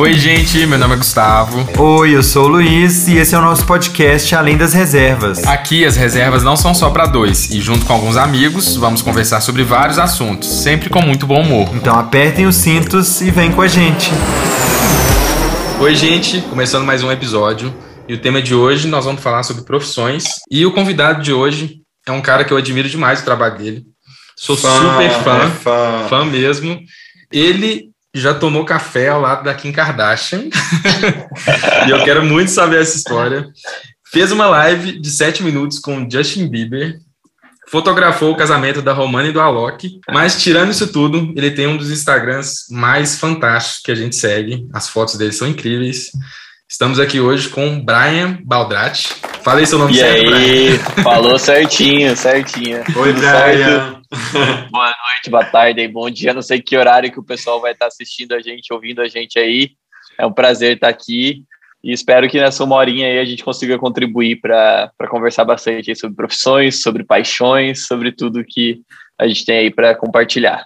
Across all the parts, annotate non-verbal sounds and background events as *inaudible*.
Oi, gente, meu nome é Gustavo. Oi, eu sou o Luiz e esse é o nosso podcast Além das Reservas. Aqui as reservas não são só para dois e junto com alguns amigos vamos conversar sobre vários assuntos, sempre com muito bom humor. Então apertem os cintos e vem com a gente. Oi, gente, começando mais um episódio. E o tema de hoje nós vamos falar sobre profissões. E o convidado de hoje é um cara que eu admiro demais o trabalho dele. Sou fã, super fã, é fã, fã mesmo. Ele já tomou café ao lado da Kim Kardashian. *laughs* e eu quero muito saber essa história. Fez uma live de sete minutos com Justin Bieber. Fotografou o casamento da Romana e do Alok. Mas, tirando isso tudo, ele tem um dos Instagrams mais fantásticos que a gente segue. As fotos dele são incríveis. Estamos aqui hoje com Brian Baldrati. Falei seu nome e certo, aí? Brian. Falou certinho, certinho. Oi, Tudo Brian. *laughs* boa noite, boa tarde, bom dia. Não sei que horário que o pessoal vai estar assistindo a gente, ouvindo a gente aí. É um prazer estar aqui e espero que nessa uma horinha aí a gente consiga contribuir para conversar bastante sobre profissões, sobre paixões, sobre tudo que a gente tem aí para compartilhar.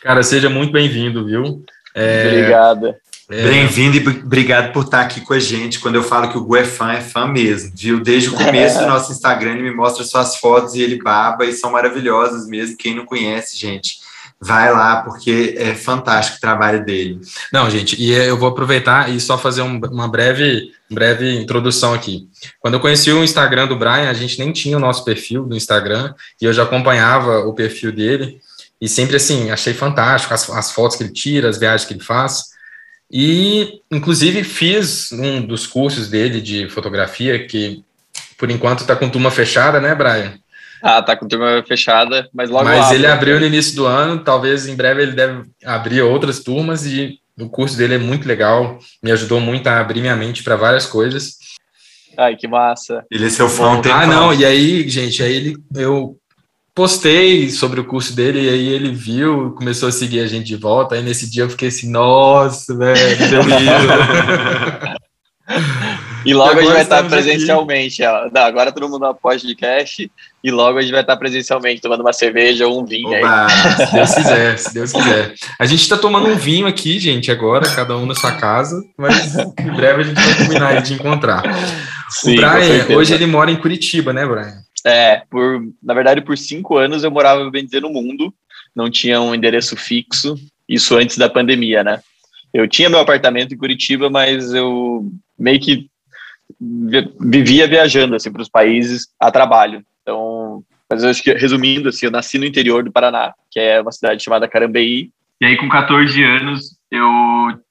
Cara, seja muito bem-vindo, viu? É... Obrigado. É. Bem-vindo e obrigado por estar aqui com a gente. Quando eu falo que o Gu é fã, é fã mesmo, viu? Desde o começo do nosso Instagram, ele me mostra suas fotos e ele baba e são maravilhosas mesmo. Quem não conhece, gente, vai lá porque é fantástico o trabalho dele. Não, gente, e eu vou aproveitar e só fazer um, uma breve, breve introdução aqui. Quando eu conheci o Instagram do Brian, a gente nem tinha o nosso perfil do Instagram e eu já acompanhava o perfil dele e sempre assim, achei fantástico as, as fotos que ele tira, as viagens que ele faz. E, inclusive, fiz um dos cursos dele de fotografia, que por enquanto está com turma fechada, né, Brian? Ah, tá com turma fechada, mas logo Mas abre, ele abriu no início do ano, talvez em breve ele deve abrir outras turmas e o curso dele é muito legal, me ajudou muito a abrir minha mente para várias coisas. Ai, que massa. Ele é seu fã Ah, não, e aí, gente, aí ele, eu postei sobre o curso dele e aí ele viu, começou a seguir a gente de volta. Aí nesse dia eu fiquei assim, nossa, velho, *laughs* e logo a gente vai estar presencialmente. Não, agora todo mundo no podcast e logo a gente vai estar presencialmente tomando uma cerveja ou um vinho. Oba, aí. Se Deus *laughs* quiser, se Deus quiser. A gente está tomando um vinho aqui, gente, agora, cada um na sua casa, mas em breve a gente vai combinar de encontrar. Sim, o Brian, hoje ele mora em Curitiba, né, Brian? É, por, na verdade, por cinco anos eu morava, bem dizer, no mundo, não tinha um endereço fixo, isso antes da pandemia, né? Eu tinha meu apartamento em Curitiba, mas eu meio que vivia viajando, assim, para os países a trabalho. Então, mas eu acho que, resumindo, assim, eu nasci no interior do Paraná, que é uma cidade chamada Carambeí. E aí, com 14 anos, eu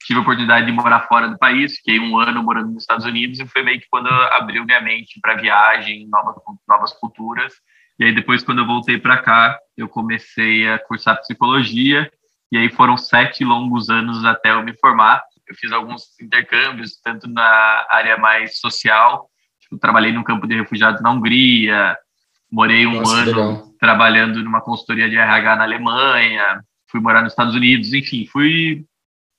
tive a oportunidade de morar fora do país, fiquei um ano morando nos Estados Unidos e foi meio que quando abriu minha mente para viagem, novas, novas culturas. E aí depois, quando eu voltei para cá, eu comecei a cursar psicologia e aí foram sete longos anos até eu me formar. Eu fiz alguns intercâmbios, tanto na área mais social, tipo, trabalhei no campo de refugiados na Hungria, morei um Nossa, ano legal. trabalhando numa consultoria de RH na Alemanha, fui morar nos Estados Unidos, enfim, fui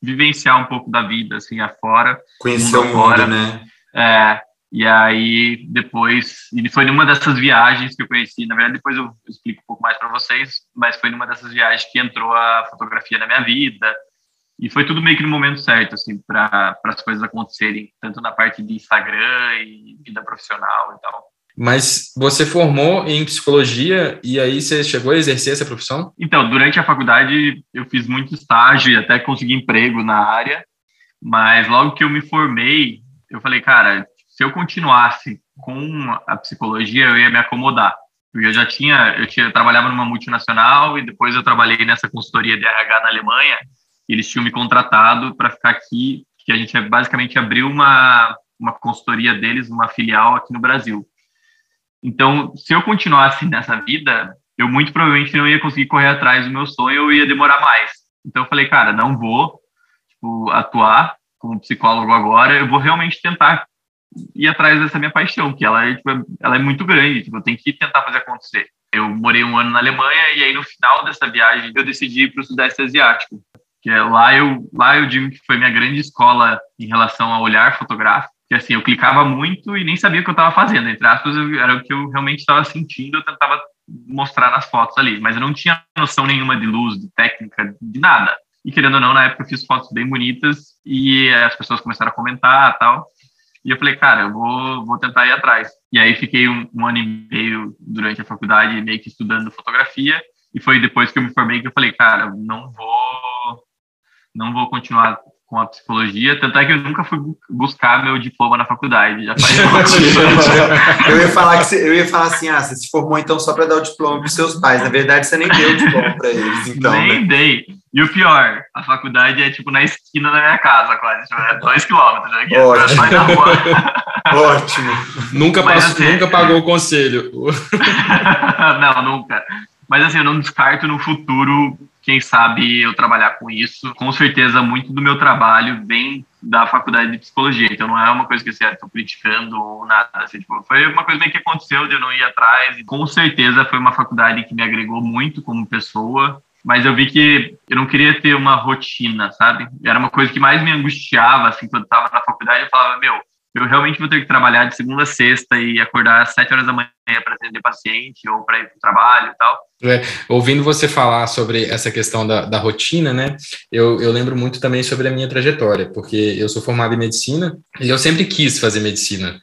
vivenciar um pouco da vida, assim, afora. Conhecer o mundo, né? É, e aí, depois, e foi numa dessas viagens que eu conheci, na verdade, depois eu explico um pouco mais para vocês, mas foi numa dessas viagens que entrou a fotografia na minha vida, e foi tudo meio que no momento certo, assim, para as coisas acontecerem, tanto na parte de Instagram e vida profissional e tal. Mas você formou em psicologia e aí você chegou a exercer essa profissão? Então, durante a faculdade eu fiz muito estágio e até consegui emprego na área, mas logo que eu me formei, eu falei, cara, se eu continuasse com a psicologia, eu ia me acomodar. Porque eu já tinha, eu tinha, eu trabalhava numa multinacional e depois eu trabalhei nessa consultoria de RH na Alemanha, e eles tinham me contratado para ficar aqui, que a gente basicamente abriu uma uma consultoria deles, uma filial aqui no Brasil. Então, se eu continuasse nessa vida, eu muito provavelmente não ia conseguir correr atrás do meu sonho, eu ia demorar mais. Então, eu falei, cara, não vou tipo, atuar como psicólogo agora, eu vou realmente tentar ir atrás dessa minha paixão, que ela é, tipo, ela é muito grande, tipo, eu tenho que tentar fazer acontecer. Eu morei um ano na Alemanha e aí no final dessa viagem eu decidi ir para o Sudeste Asiático, que é lá eu lá eu digo que foi minha grande escola em relação ao olhar fotográfico que assim, eu clicava muito e nem sabia o que eu estava fazendo, entre aspas, era o que eu realmente estava sentindo, eu tentava mostrar nas fotos ali, mas eu não tinha noção nenhuma de luz, de técnica, de nada. E querendo ou não, na época eu fiz fotos bem bonitas e as pessoas começaram a comentar tal. E eu falei, cara, eu vou, vou tentar ir atrás. E aí fiquei um, um ano e meio durante a faculdade meio que estudando fotografia. E foi depois que eu me formei que eu falei, cara, não vou, não vou continuar com a psicologia, tanto é que eu nunca fui buscar meu diploma na faculdade. Já faz *laughs* eu ia falar que você, eu ia falar assim, ah, você se formou então só para dar o diploma para seus pais. Na verdade, você nem deu o diploma para eles, então. Nem né? dei. E o pior, a faculdade é tipo na esquina da minha casa, quase, tipo, é dois quilômetros aqui. Ótimo. *laughs* Ótimo. Nunca, passou, assim, nunca pagou o conselho. *laughs* não, nunca. Mas assim, eu não descarto no futuro quem sabe eu trabalhar com isso. Com certeza, muito do meu trabalho vem da faculdade de psicologia, então não é uma coisa que assim, estou criticando ou nada. Assim, tipo, foi uma coisa meio que aconteceu de eu não ir atrás. Com certeza foi uma faculdade que me agregou muito como pessoa, mas eu vi que eu não queria ter uma rotina, sabe? Era uma coisa que mais me angustiava, assim, quando eu estava na faculdade, eu falava, meu, eu realmente vou ter que trabalhar de segunda a sexta e acordar às sete horas da manhã para atender paciente ou para ir para o trabalho e tal. É, ouvindo você falar sobre essa questão da, da rotina, né, eu, eu lembro muito também sobre a minha trajetória, porque eu sou formado em medicina e eu sempre quis fazer medicina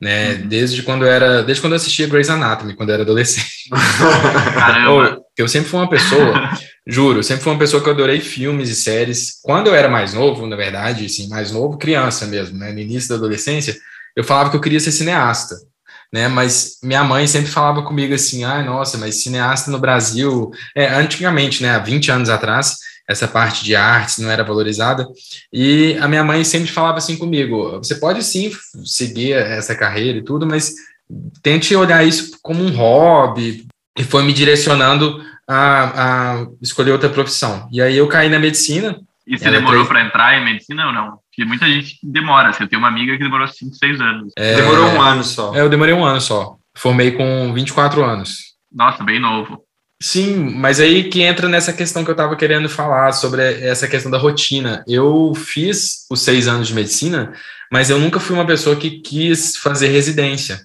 né? Uhum. Desde quando eu era, desde quando eu assistia Grey's Anatomy, quando eu era adolescente. *laughs* Caramba. Eu sempre fui uma pessoa, *laughs* juro, sempre fui uma pessoa que eu adorei filmes e séries. Quando eu era mais novo, na verdade, assim, mais novo, criança mesmo, né? No início da adolescência, eu falava que eu queria ser cineasta. Né, mas minha mãe sempre falava comigo assim, ah, nossa, mas cineasta no Brasil, é, antigamente, né, há 20 anos atrás, essa parte de artes não era valorizada. E a minha mãe sempre falava assim comigo: você pode sim seguir essa carreira e tudo, mas tente olhar isso como um hobby. E foi me direcionando a, a escolher outra profissão. E aí eu caí na medicina. E você demorou para entrar em medicina ou não? Porque muita gente demora. Assim, eu tenho uma amiga que demorou 5, 6 anos. É, Demorou um ano só. É, eu demorei um ano só. Formei com 24 anos. Nossa, bem novo. Sim, mas aí que entra nessa questão que eu estava querendo falar sobre essa questão da rotina. Eu fiz os seis anos de medicina, mas eu nunca fui uma pessoa que quis fazer residência,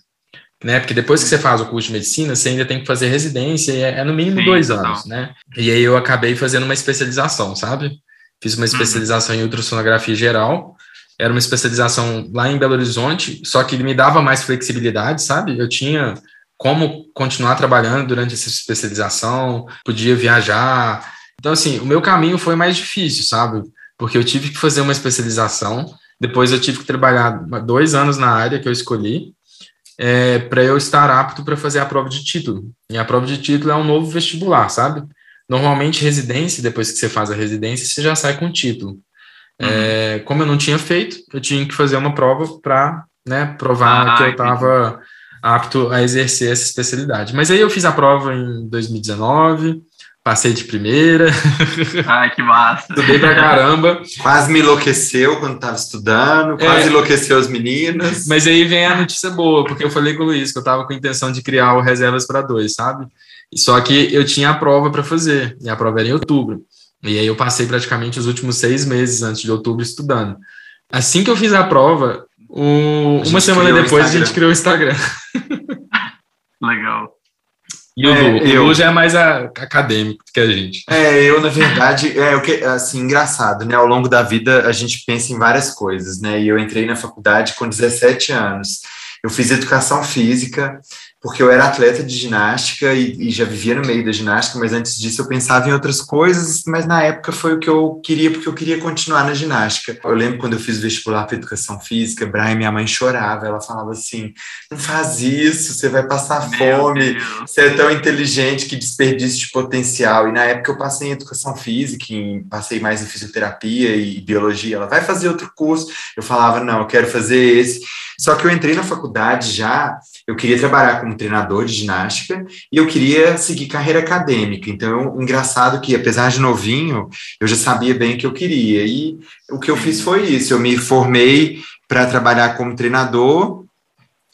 né? Porque depois que você faz o curso de medicina, você ainda tem que fazer residência, e é, é no mínimo Sim, dois anos, né? E aí eu acabei fazendo uma especialização, sabe? Fiz uma uhum. especialização em ultrassonografia geral. Era uma especialização lá em Belo Horizonte, só que me dava mais flexibilidade, sabe? Eu tinha como continuar trabalhando durante essa especialização, podia viajar. Então, assim, o meu caminho foi mais difícil, sabe? Porque eu tive que fazer uma especialização, depois eu tive que trabalhar dois anos na área que eu escolhi, é, para eu estar apto para fazer a prova de título. E a prova de título é um novo vestibular, sabe? Normalmente, residência, depois que você faz a residência, você já sai com título. É, uhum. É, como eu não tinha feito, eu tinha que fazer uma prova para né, provar ah, que eu estava apto a exercer essa especialidade. Mas aí eu fiz a prova em 2019, passei de primeira. *laughs* Ai, que massa! Estudei pra caramba. Quase me enlouqueceu quando estava estudando, quase é, enlouqueceu as meninas. Mas aí vem a notícia boa, porque eu falei com o Luiz que eu estava com a intenção de criar o Reservas para Dois, sabe? Só que eu tinha a prova para fazer, e a prova era em outubro. E aí eu passei praticamente os últimos seis meses antes de outubro estudando. Assim que eu fiz a prova, o, uma semana depois a gente criou o Instagram. Legal. E o, é, o já é mais a, acadêmico que a gente. É, eu, na verdade, é o que assim, engraçado, né? Ao longo da vida a gente pensa em várias coisas, né? E eu entrei na faculdade com 17 anos. Eu fiz educação física, porque eu era atleta de ginástica e, e, já vivia no meio da ginástica, mas antes disso eu pensava em outras coisas, mas na época foi o que eu queria, porque eu queria continuar na ginástica. Eu lembro quando eu fiz vestibular para educação física, Brian, minha mãe chorava, ela falava assim: não faz isso, você vai passar Meu fome, Deus. você é tão inteligente que desperdiça de potencial. E na época eu passei em educação física, em, passei mais em fisioterapia e biologia. Ela vai fazer outro curso. Eu falava: não, eu quero fazer esse. Só que eu entrei na faculdade já, eu queria trabalhar como treinador de ginástica e eu queria seguir carreira acadêmica. Então, engraçado que, apesar de novinho, eu já sabia bem o que eu queria. E o que eu fiz foi isso: eu me formei para trabalhar como treinador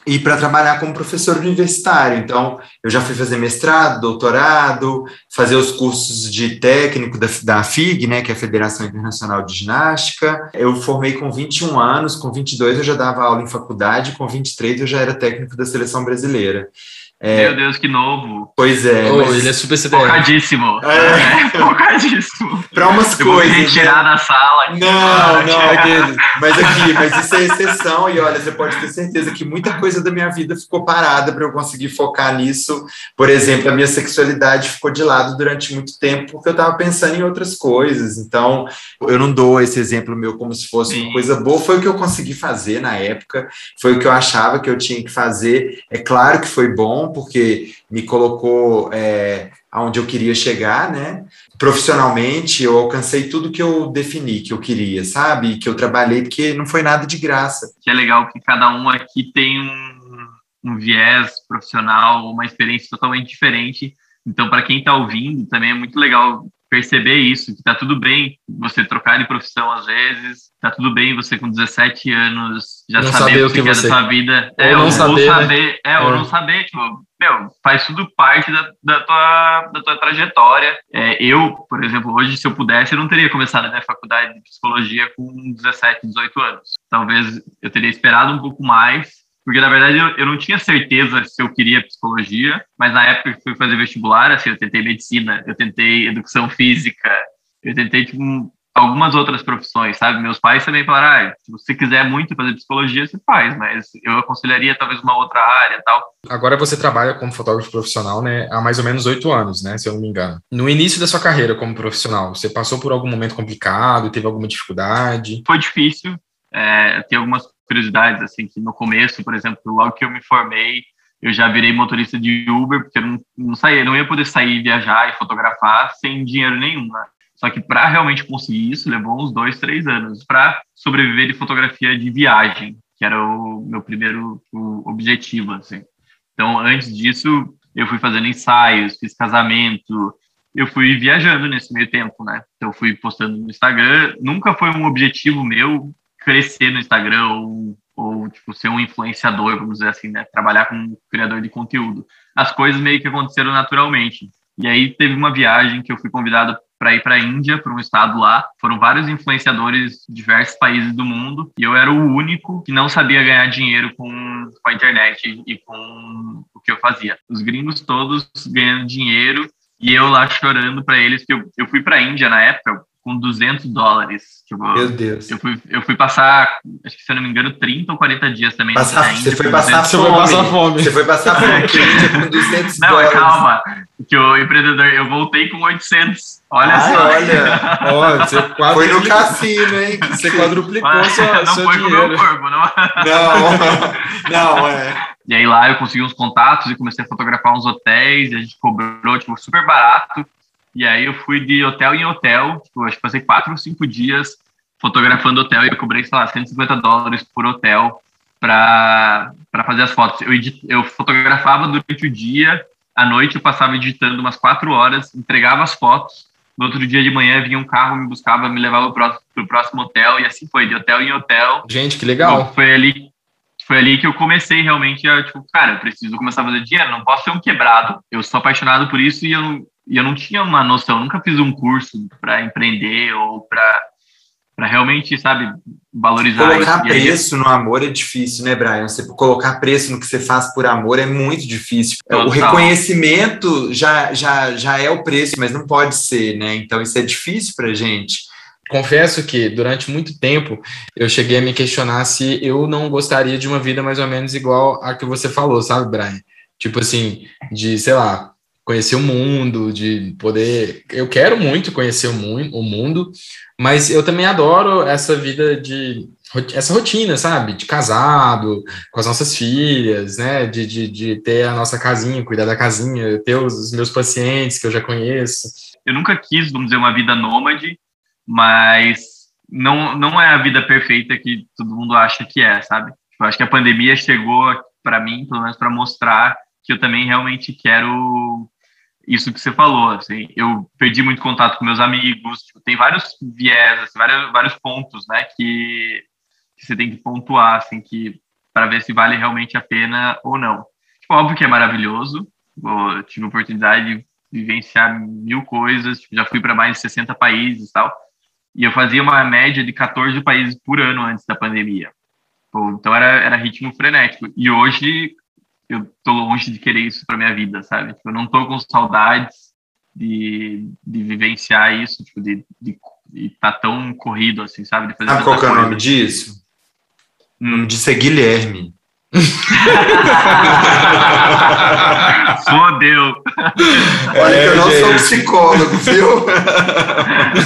e para trabalhar como professor universitário. Então, eu já fui fazer mestrado, doutorado, fazer os cursos de técnico da, da FIG, né, que é a Federação Internacional de Ginástica. Eu formei com 21 anos, com 22 eu já dava aula em faculdade, com 23 eu já era técnico da seleção brasileira. É, Meu Deus, que novo. Pois é. Oh, mas... Ele é super CDF. Focadíssimo. É. é focadíssimo. Para umas eu coisas. Vou retirar né? da sala. Não, não, aquele. Mas aqui, mas isso é exceção. E olha, você pode ter certeza que muita coisa da minha vida ficou parada para eu conseguir focar nisso. Por exemplo, a minha sexualidade ficou de lado durante muito tempo porque eu estava pensando em outras coisas. Então, eu não dou esse exemplo meu como se fosse Sim. uma coisa boa. Foi o que eu consegui fazer na época. Foi o que eu achava que eu tinha que fazer. É claro que foi bom porque me colocou é, aonde eu queria chegar, né? Profissionalmente, eu alcancei tudo que eu defini que eu queria, sabe? Que eu trabalhei, porque não foi nada de graça. Que é legal que cada um aqui tem um, um viés profissional, uma experiência totalmente diferente. Então, para quem está ouvindo, também é muito legal perceber isso, que tá tudo bem você trocar de profissão às vezes, tá tudo bem você com 17 anos já não saber, o que, que você da sua vida. Ou é, não ou, saber, ou saber né? é, é, ou não saber, tipo, meu, faz tudo parte da, da, tua, da tua trajetória. É, eu, por exemplo, hoje, se eu pudesse, eu não teria começado a minha faculdade de psicologia com 17, 18 anos. Talvez eu teria esperado um pouco mais, porque na verdade eu, eu, não tinha certeza se eu queria psicologia, mas na época que fui fazer vestibular, assim, eu tentei medicina, eu tentei educação física, eu tentei tipo, algumas outras profissões, sabe? Meus pais também falaram, ah, se você quiser muito fazer psicologia, você faz, mas eu aconselharia talvez uma outra área tal. Agora você trabalha como fotógrafo profissional, né, há mais ou menos oito anos, né, se eu não me engano. No início da sua carreira como profissional, você passou por algum momento complicado, teve alguma dificuldade? Foi difícil, é, tem algumas curiosidades, assim, que no começo, por exemplo, logo que eu me formei, eu já virei motorista de Uber, porque eu não, não saía, não ia poder sair, viajar e fotografar sem dinheiro nenhum, né? Só que para realmente conseguir isso, levou uns dois, três anos para sobreviver de fotografia de viagem, que era o meu primeiro objetivo, assim. Então, antes disso, eu fui fazendo ensaios, fiz casamento, eu fui viajando nesse meio tempo, né? Então, fui postando no Instagram. Nunca foi um objetivo meu crescer no Instagram ou, ou tipo, ser um influenciador, vamos dizer assim, né? Trabalhar como criador de conteúdo. As coisas meio que aconteceram naturalmente. E aí teve uma viagem que eu fui convidado para ir para a Índia, para um estado lá. Foram vários influenciadores de diversos países do mundo e eu era o único que não sabia ganhar dinheiro com, com a internet e com o que eu fazia. Os gringos todos ganhando dinheiro e eu lá chorando para eles que eu, eu fui para a Índia na época com 200 dólares. Tipo, Meu Deus. Eu fui, eu fui passar, acho que se eu não me engano, 30 ou 40 dias também. Passar, você foi passar fome. Você foi passar *laughs* fome. Você foi passar fome com 200 não, dólares. Não, calma. Que o empreendedor, eu voltei com 800. Olha Ai, só. Olha, *laughs* ó, você foi no *laughs* cassino, hein? Você quadruplicou Mas, sua, não seu foi dinheiro. Com meu corpo, não. Não, não, é. E aí lá eu consegui uns contatos e comecei a fotografar uns hotéis, e a gente cobrou, tipo, super barato. E aí eu fui de hotel em hotel, tipo, acho que passei quatro ou cinco dias fotografando hotel e eu cobrei, sei lá, 150 dólares por hotel para fazer as fotos. Eu, edit, eu fotografava durante o dia, à noite eu passava editando umas quatro horas, entregava as fotos, no outro dia de manhã vinha um carro, me buscava, me levava para o próximo hotel e assim foi, de hotel em hotel. Gente, que legal. Foi ali, foi ali que eu comecei realmente a, tipo, cara, eu preciso começar a fazer dinheiro, não posso ser um quebrado. Eu sou apaixonado por isso e eu, e eu não tinha uma noção, nunca fiz um curso para empreender ou para para realmente, sabe, valorizar Colocar preço no amor é difícil, né, Brian? Você colocar preço no que você faz por amor é muito difícil. Total. O reconhecimento já, já, já é o preço, mas não pode ser, né? Então isso é difícil para gente. Confesso que durante muito tempo eu cheguei a me questionar se eu não gostaria de uma vida mais ou menos igual a que você falou, sabe, Brian? Tipo assim, de, sei lá, conhecer o mundo, de poder. Eu quero muito conhecer o, o mundo, mas eu também adoro essa vida de. essa rotina, sabe? De casado, com as nossas filhas, né? De, de, de ter a nossa casinha, cuidar da casinha, ter os, os meus pacientes que eu já conheço. Eu nunca quis, vamos dizer, uma vida nômade, mas não, não é a vida perfeita que todo mundo acha que é, sabe? Eu acho que a pandemia chegou para mim, pelo menos, para mostrar que eu também realmente quero isso que você falou, assim, eu perdi muito contato com meus amigos, tipo, tem vários viés, assim, vários, vários pontos, né, que, que, você tem que pontuar, assim, que para ver se vale realmente a pena ou não. Tipo, óbvio que é maravilhoso, eu tive a oportunidade de vivenciar mil coisas, tipo, já fui para mais de 60 países e tal, e eu fazia uma média de 14 países por ano antes da pandemia. Então era, era ritmo frenético. E hoje eu tô longe de querer isso para minha vida, sabe? Tipo, eu não tô com saudades de, de vivenciar isso, tipo, de, de, de tá tão corrido assim, sabe? De fazer ah, qual é o nome disso? Hum. O nome disso é Guilherme. *laughs* Fodeu. Olha é, que eu não gente. sou psicólogo, viu?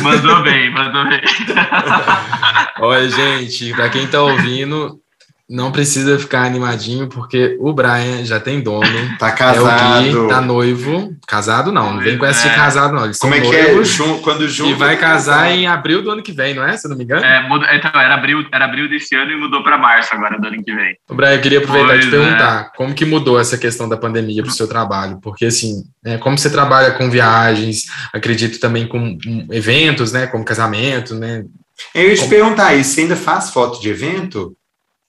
mandou bem, mandou bem. *laughs* Olha, gente, para quem tá ouvindo, não precisa ficar animadinho, porque o Brian já tem dono. *laughs* Tá casado. É o Gui, tá noivo. Casado não, não vem com essa de é. casado não. Eles Como é que é? Quando junto. E vai casar em abril do ano que vem, não é? Se eu não me engano. É, muda, então, era abril, era abril desse ano e mudou para março agora do ano que vem. O Brian, eu queria aproveitar pois e te perguntar, é. como que mudou essa questão da pandemia pro seu trabalho? Porque, assim, é, como você trabalha com viagens, acredito também com eventos, né? Como casamento, né? Eu ia te como... perguntar isso, você ainda faz foto de evento?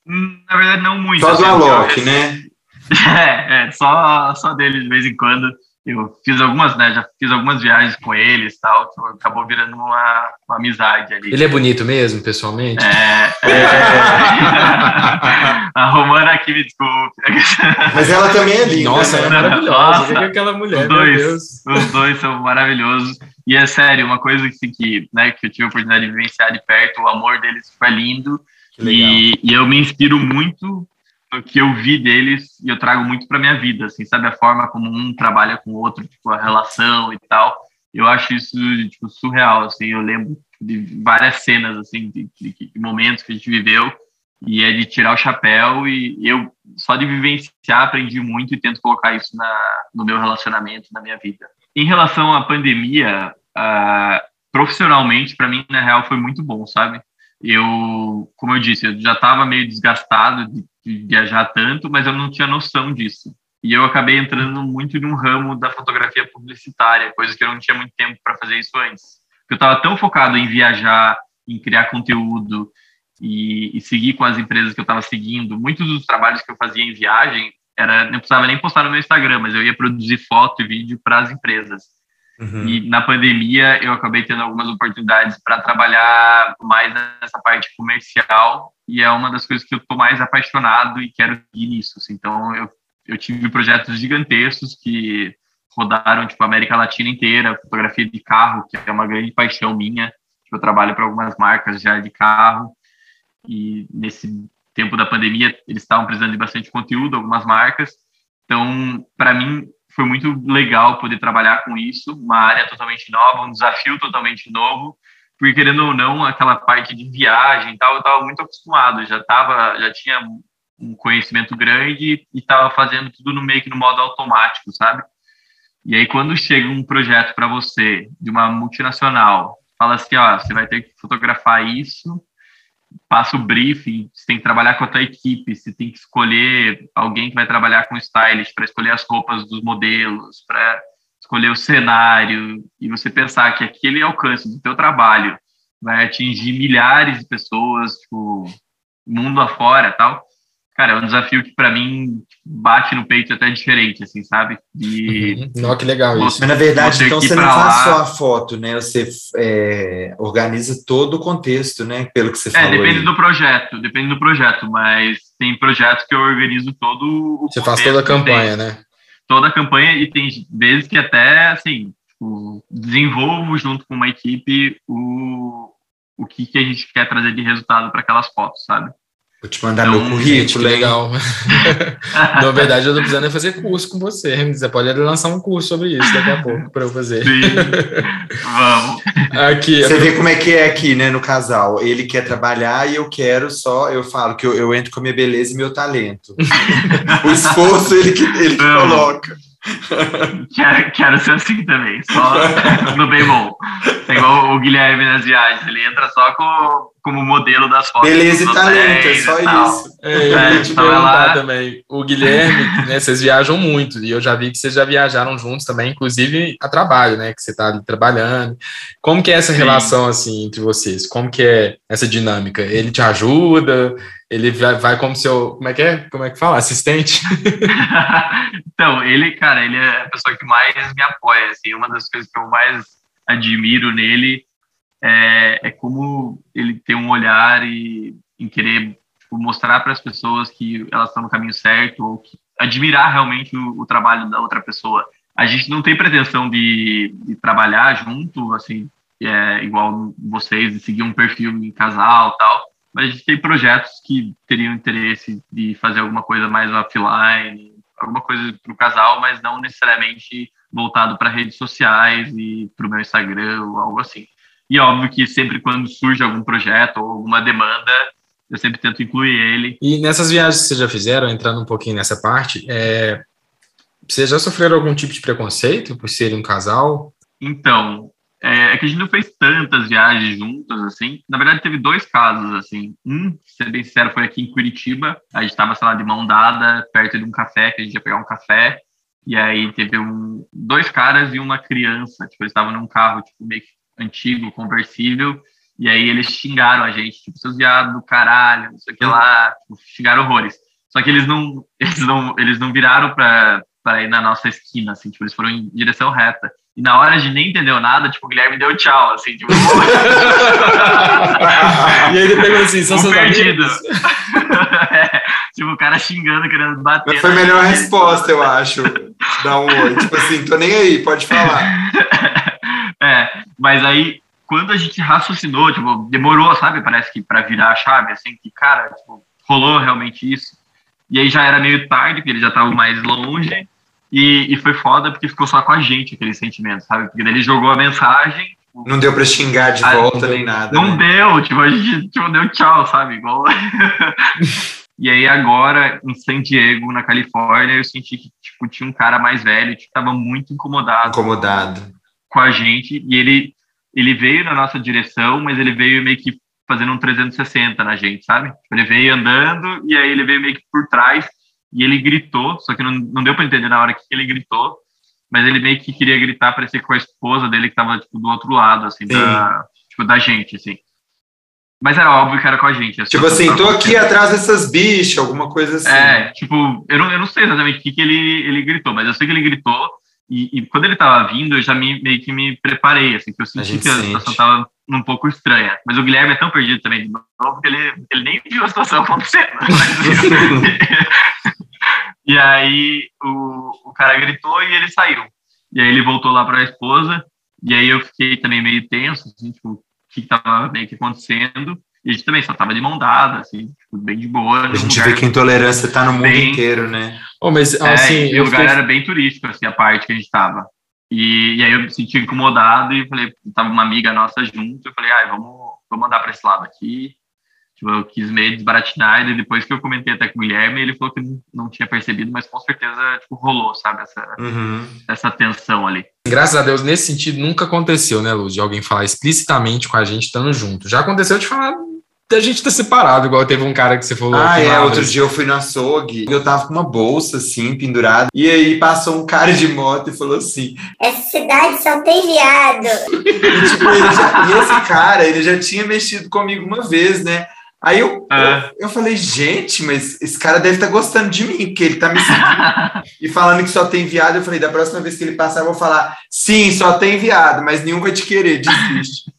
Na verdade, não muito. Só do assim, Alok, né? *laughs* É, é, só, só dele de vez em quando. Eu fiz algumas, né? Já fiz algumas viagens com eles e tal. Então acabou virando uma, uma amizade ali. Ele é bonito mesmo, pessoalmente? É. é. *laughs* a Romana aqui, me desculpe. *laughs* Mas ela também é linda. Nossa, né? ela é maravilhosa. Nossa, é aquela mulher, os dois, Os dois são maravilhosos. E é sério, uma coisa que, que, né, que eu tive a oportunidade de vivenciar de perto, o amor deles foi lindo. E, e, eu me inspiro muito no que eu vi deles e eu trago muito para minha vida, assim, sabe a forma como um trabalha com o outro, tipo a relação e tal. Eu acho isso tipo surreal, assim. Eu lembro de várias cenas assim, de, de, de momentos que a gente viveu e é de tirar o chapéu e eu só de vivenciar aprendi muito e tento colocar isso na, no meu relacionamento, na minha vida. Em relação à pandemia, uh, profissionalmente para mim na real foi muito bom, sabe? Eu, como eu disse, eu já estava meio desgastado de, de, viajar tanto, mas eu não tinha noção disso. E eu acabei entrando muito num ramo da fotografia publicitária, coisa que eu não tinha muito tempo para fazer isso antes. Porque eu estava tão focado em viajar, em criar conteúdo e, e seguir com as empresas que eu estava seguindo. Muitos dos trabalhos que eu fazia em viagem era não precisava nem postar no meu Instagram, mas eu ia produzir foto e vídeo para as empresas. Uhum. E na pandemia eu acabei tendo algumas oportunidades para trabalhar mais nessa parte comercial e é uma das coisas que eu estou mais apaixonado e quero ir nisso. Assim. Então eu, eu tive projetos gigantescos que rodaram tipo a América Latina inteira, fotografia de carro, que é uma grande paixão minha. Eu trabalho para algumas marcas já de carro e nesse tempo da pandemia eles estavam precisando de bastante conteúdo, algumas marcas. Então, para mim, foi muito legal poder trabalhar com isso, uma área totalmente nova, um desafio totalmente novo, porque querendo ou não, aquela parte de viagem e tal, eu estava muito acostumado, já tava, já tinha um conhecimento grande e estava fazendo tudo no meio que no modo automático, sabe? E aí quando chega um projeto para você de uma multinacional, fala assim, ó, você vai ter que fotografar isso passa o briefing, você tem que trabalhar com a tua equipe, você tem que escolher alguém que vai trabalhar com stylist para escolher as roupas dos modelos, para escolher o cenário, e você pensar que aquele alcance do teu trabalho. Vai atingir milhares de pessoas, tipo, mundo afora tal, cara, é um desafio que para mim bate no peito até diferente, assim, sabe? E uhum. Não, que legal isso. Mas na verdade, então você não faz lá... só a foto, né? Você é, organiza todo o contexto, né? Pelo que você é, falou. É, depende aí. do projeto, depende do projeto, mas tem projetos que eu organizo todo o Você faz toda a campanha, né? Toda a campanha e tem vezes que até, assim, tipo, desenvolvo junto com uma equipe o, o que, que a gente quer trazer de resultado para aquelas fotos, sabe? Vou te mandar então, meu currículo. legal. *laughs* Na verdade, eu tô precisando fazer curso com você. Você pode lançar um curso sobre isso daqui a pouco para eu fazer. Sim. Vamos. Aqui, você vê como é que é aqui, né, no casal. Ele quer trabalhar e eu quero só. Eu falo que eu, eu entro com a minha beleza e meu talento. *laughs* o esforço ele, ele coloca. Quero, quero ser assim também, só *laughs* no bem bom. É igual o Guilherme nas viagens, ele entra só com, como modelo das fotos. Beleza e talento, é só isso. É, eu é, ia te então perguntar lá... também. O Guilherme, né, vocês viajam muito, e eu já vi que vocês já viajaram juntos também, inclusive a trabalho, né, que você está ali trabalhando. Como que é essa Sim. relação, assim, entre vocês? Como que é essa dinâmica? Ele te ajuda? Ele vai, vai como seu, como é que é? Como é que fala? Assistente? *laughs* então, ele, cara, ele é a pessoa que mais me apoia, assim, uma das coisas que eu mais admiro nele é, é como ele tem um olhar e em querer tipo, mostrar para as pessoas que elas estão no caminho certo ou que admirar realmente o, o, trabalho da outra pessoa. A gente não tem pretensão de, de trabalhar junto, assim, é, igual vocês, de seguir um perfil em casal tal, mas a gente tem projetos que teriam interesse de fazer alguma coisa mais offline, alguma coisa para o casal, mas não necessariamente voltado para redes sociais e para o meu Instagram ou algo assim. E óbvio que sempre quando surge algum projeto ou alguma demanda, eu sempre tento incluir ele. E nessas viagens que vocês já fizeram, entrando um pouquinho nessa parte, é... vocês já sofreram algum tipo de preconceito por serem um casal? Então, é, é, que a gente não fez tantas viagens juntas, assim. Na verdade, teve dois casos, assim. Um, ser bem sincero, foi aqui em Curitiba. A gente estava, sei lá, de mão dada, perto de um café, que a gente ia pegar um café. E aí teve um, dois caras e uma criança. Tipo, eles estavam num carro, tipo, meio antigo, conversível. E aí eles xingaram a gente, tipo, seus viados do caralho, não sei o que lá. Tipo, xingaram horrores. Só que eles não, *laughs* eles não, eles não viraram para ir na nossa esquina, assim. Tipo, eles foram em direção reta. E na hora de nem entendeu nada, tipo, o Guilherme deu tchau, assim, tipo. *laughs* e aí ele pegou assim, são seus perdido. é, *laughs* tipo, o cara xingando, querendo bater. Mas foi a melhor resposta, eu acho. Dar um oi. Tipo assim, tô nem aí, pode falar. *laughs* é, mas aí, quando a gente raciocinou, tipo, demorou, sabe? Parece que para virar a chave, assim, que, cara, tipo, rolou realmente isso. E aí já era meio tarde, porque ele já tava mais longe. E, e foi foda porque ficou só com a gente aquele sentimento, sabe? Porque daí ele jogou a mensagem. Tipo, não deu pra xingar de volta nem nada. Não né? deu, tipo, a gente tipo, deu tchau, sabe? Igual. *laughs* e aí agora, em San Diego, na Califórnia, eu senti que tipo, tinha um cara mais velho que tava muito incomodado. Incomodado. Com a gente. E ele, ele veio na nossa direção, mas ele veio meio que fazendo um 360 na gente, sabe? Ele veio andando e aí ele veio meio que por trás e ele gritou, só que não, não deu para entender na hora que ele gritou, mas ele meio que queria gritar, parecia com a esposa dele que tava tipo, do outro lado, assim, da, tipo, da gente, assim. Mas era óbvio que era com a gente. Assim, tipo assim, tô aqui atrás dessas bichas, alguma coisa assim. É, tipo, eu não, eu não sei exatamente o que, que ele, ele gritou, mas eu sei que ele gritou, e, e quando ele tava vindo, eu já me, meio que me preparei, assim, que eu senti a que a sente. situação tava um pouco estranha. Mas o Guilherme é tão perdido também, de novo, que ele, ele nem viu a situação *laughs* acontecendo. *laughs* E aí o, o cara gritou e ele saiu. E aí ele voltou lá para a esposa, e aí eu fiquei também meio tenso, assim, tipo, o que estava meio que acontecendo. E a gente também só tava de mão dada, assim, tipo, bem de boa. A gente vê que a intolerância está no mundo bem... inteiro, né? Oh, mas, é, assim, e o lugar fiquei... era bem turístico, assim, a parte que a gente tava. E, e aí eu me senti incomodado e falei, tava uma amiga nossa junto, eu falei, ai, vamos, vamos andar para esse lado aqui. Tipo, eu quis meio desbaratinar e depois que eu comentei até com o Guilherme, ele falou que não tinha percebido, mas com certeza tipo, rolou, sabe, essa, uhum. essa tensão ali. Graças a Deus, nesse sentido, nunca aconteceu, né, Luz, de alguém falar explicitamente com a gente estando junto. Já aconteceu de falar da gente ter separado, igual teve um cara que você falou. Ah, é, outro dia eu fui no açougue, eu tava com uma bolsa, assim, pendurada, e aí passou um cara de moto e falou assim, essa cidade só tem viado. *laughs* E, tipo, já, e esse cara, ele já tinha mexido comigo uma vez, né, Aí eu, ah. eu, eu, falei, gente, mas esse cara deve estar tá gostando de mim, porque ele tá me seguindo e falando que só tem viado. Eu falei, da próxima vez que ele passar, eu vou falar, sim, só tem viado, mas nenhum vai te querer, desiste.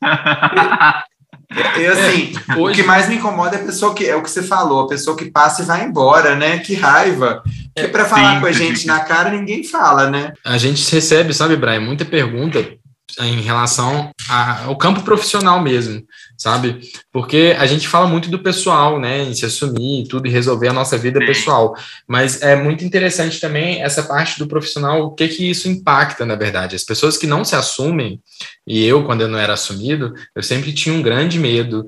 e, assim, é, hoje... o que mais me incomoda é a pessoa que é o que você falou, a pessoa que passa e vai embora, né? Que raiva. Que para falar sim, com a gente na cara, ninguém fala, né? A gente recebe, sabe, Brian, muita pergunta em relação ao campo profissional mesmo, sabe? Porque a gente fala muito do pessoal, né, em se assumir e tudo e resolver a nossa vida pessoal, mas é muito interessante também essa parte do profissional, o que que isso impacta, na verdade. As pessoas que não se assumem, e eu, quando eu não era assumido, eu sempre tinha um grande medo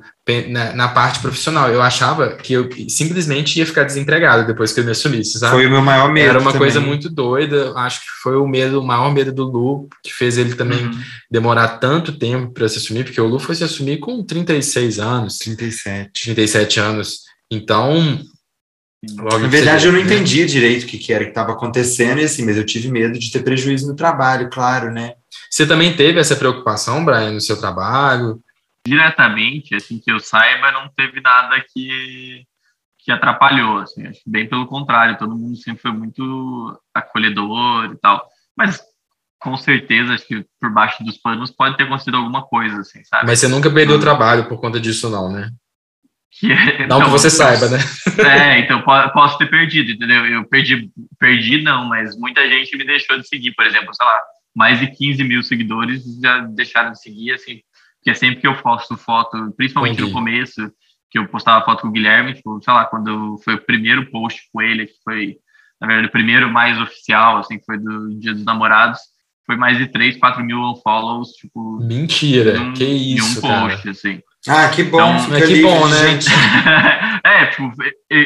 na, na, parte profissional. Eu achava que eu simplesmente ia ficar desempregado depois que eu me assumisse, sabe? Foi o meu maior medo. Era uma também. coisa muito doida. Acho que foi o medo, o maior medo do Lu, que fez ele também uhum. demorar tanto tempo para se assumir, porque o Lu foi se assumir com 36 anos. 37. 37 anos. Então. Na verdade, eu não entendia direito o que, que era que estava acontecendo, e assim, mas eu tive medo de ter prejuízo no trabalho, claro, né? Você também teve essa preocupação, Brian, no seu trabalho? Diretamente, assim, que eu saiba, não teve nada que, que atrapalhou, assim, acho que bem pelo contrário, todo mundo sempre foi muito acolhedor e tal, mas com certeza, acho que por baixo dos panos pode ter acontecido alguma coisa, assim, sabe? Mas você nunca perdeu o trabalho por conta disso, não, né? Que é, não, não que você saiba, né? *laughs* É, então posso ter perdido, entendeu? Eu perdi, perdi não, mas muita gente me deixou de seguir, por exemplo, sei lá, mais de 15 mil seguidores já deixaram de seguir, assim, porque sempre que eu posto foto, principalmente Entendi. no começo, que eu postava foto com o Guilherme, tipo, sei lá, quando foi o primeiro post com ele, que foi, na verdade, o primeiro mais oficial, assim, que foi do Dia dos Namorados, foi mais de 3, 4 mil follows, tipo... Mentira, um, que isso, um post, cara. assim. Ah, que bom, então, é que bom, né? Gente. *laughs* é, tipo,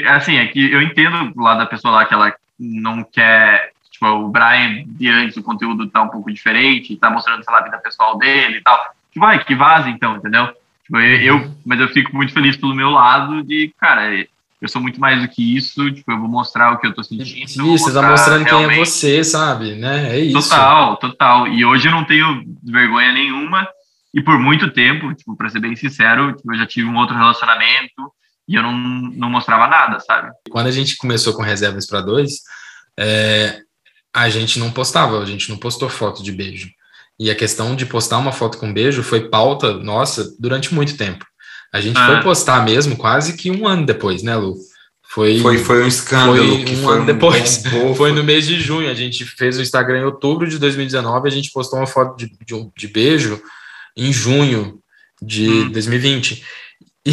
assim, é que eu entendo lá da pessoa lá que ela não quer, tipo, o Brian de antes o conteúdo tá um pouco diferente, tá mostrando, sei lá, a vida pessoal dele e tal. Que vai, que vaza então, entendeu? Tipo, eu, mas eu fico muito feliz pelo meu lado de, cara, eu sou muito mais do que isso, tipo, eu vou mostrar o que eu tô sentindo. Isso, você tá mostrando realmente. quem é você, sabe, né? É isso. Total, total. E hoje eu não tenho vergonha nenhuma e por muito tempo, tipo, para ser bem sincero, tipo, eu já tive um outro relacionamento e eu não, não mostrava nada, sabe? Quando a gente começou com reservas para dois, é, a gente não postava, a gente não postou foto de beijo. E a questão de postar uma foto com beijo foi pauta nossa durante muito tempo. A gente ah. foi postar mesmo quase que um ano depois, né, Lu? Foi, foi, foi um escândalo. Foi um foi ano um depois. *laughs* Foi no mês de junho. A gente fez o Instagram em outubro de 2019. A gente postou uma foto de, de, de beijo em junho de hum. 2020. E,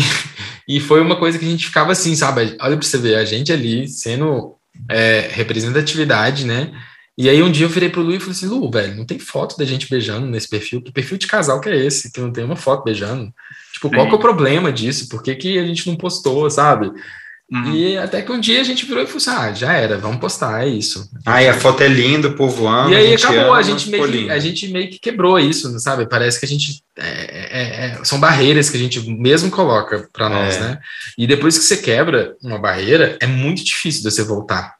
*laughs* e foi uma coisa que a gente ficava assim, sabe? Olha para você ver, a gente ali sendo é, representatividade, né? E aí um dia eu virei pro Lu e falei assim, Lu, velho, não tem foto da gente beijando nesse perfil. Que perfil de casal que é esse? Que não tem uma foto beijando? Tipo, Sim. qual que é o problema disso? Por que, que a gente não postou, sabe? Uhum. E até que um dia a gente virou e falou assim: ah, já era, vamos postar, é isso. Ah, e a foto é linda, o povo ama. E aí a acabou, ama, a, gente meio que, a gente meio que quebrou isso, sabe? Parece que a gente. É, é, é, são barreiras que a gente mesmo coloca para nós, é. né? E depois que você quebra uma barreira, é muito difícil de você voltar.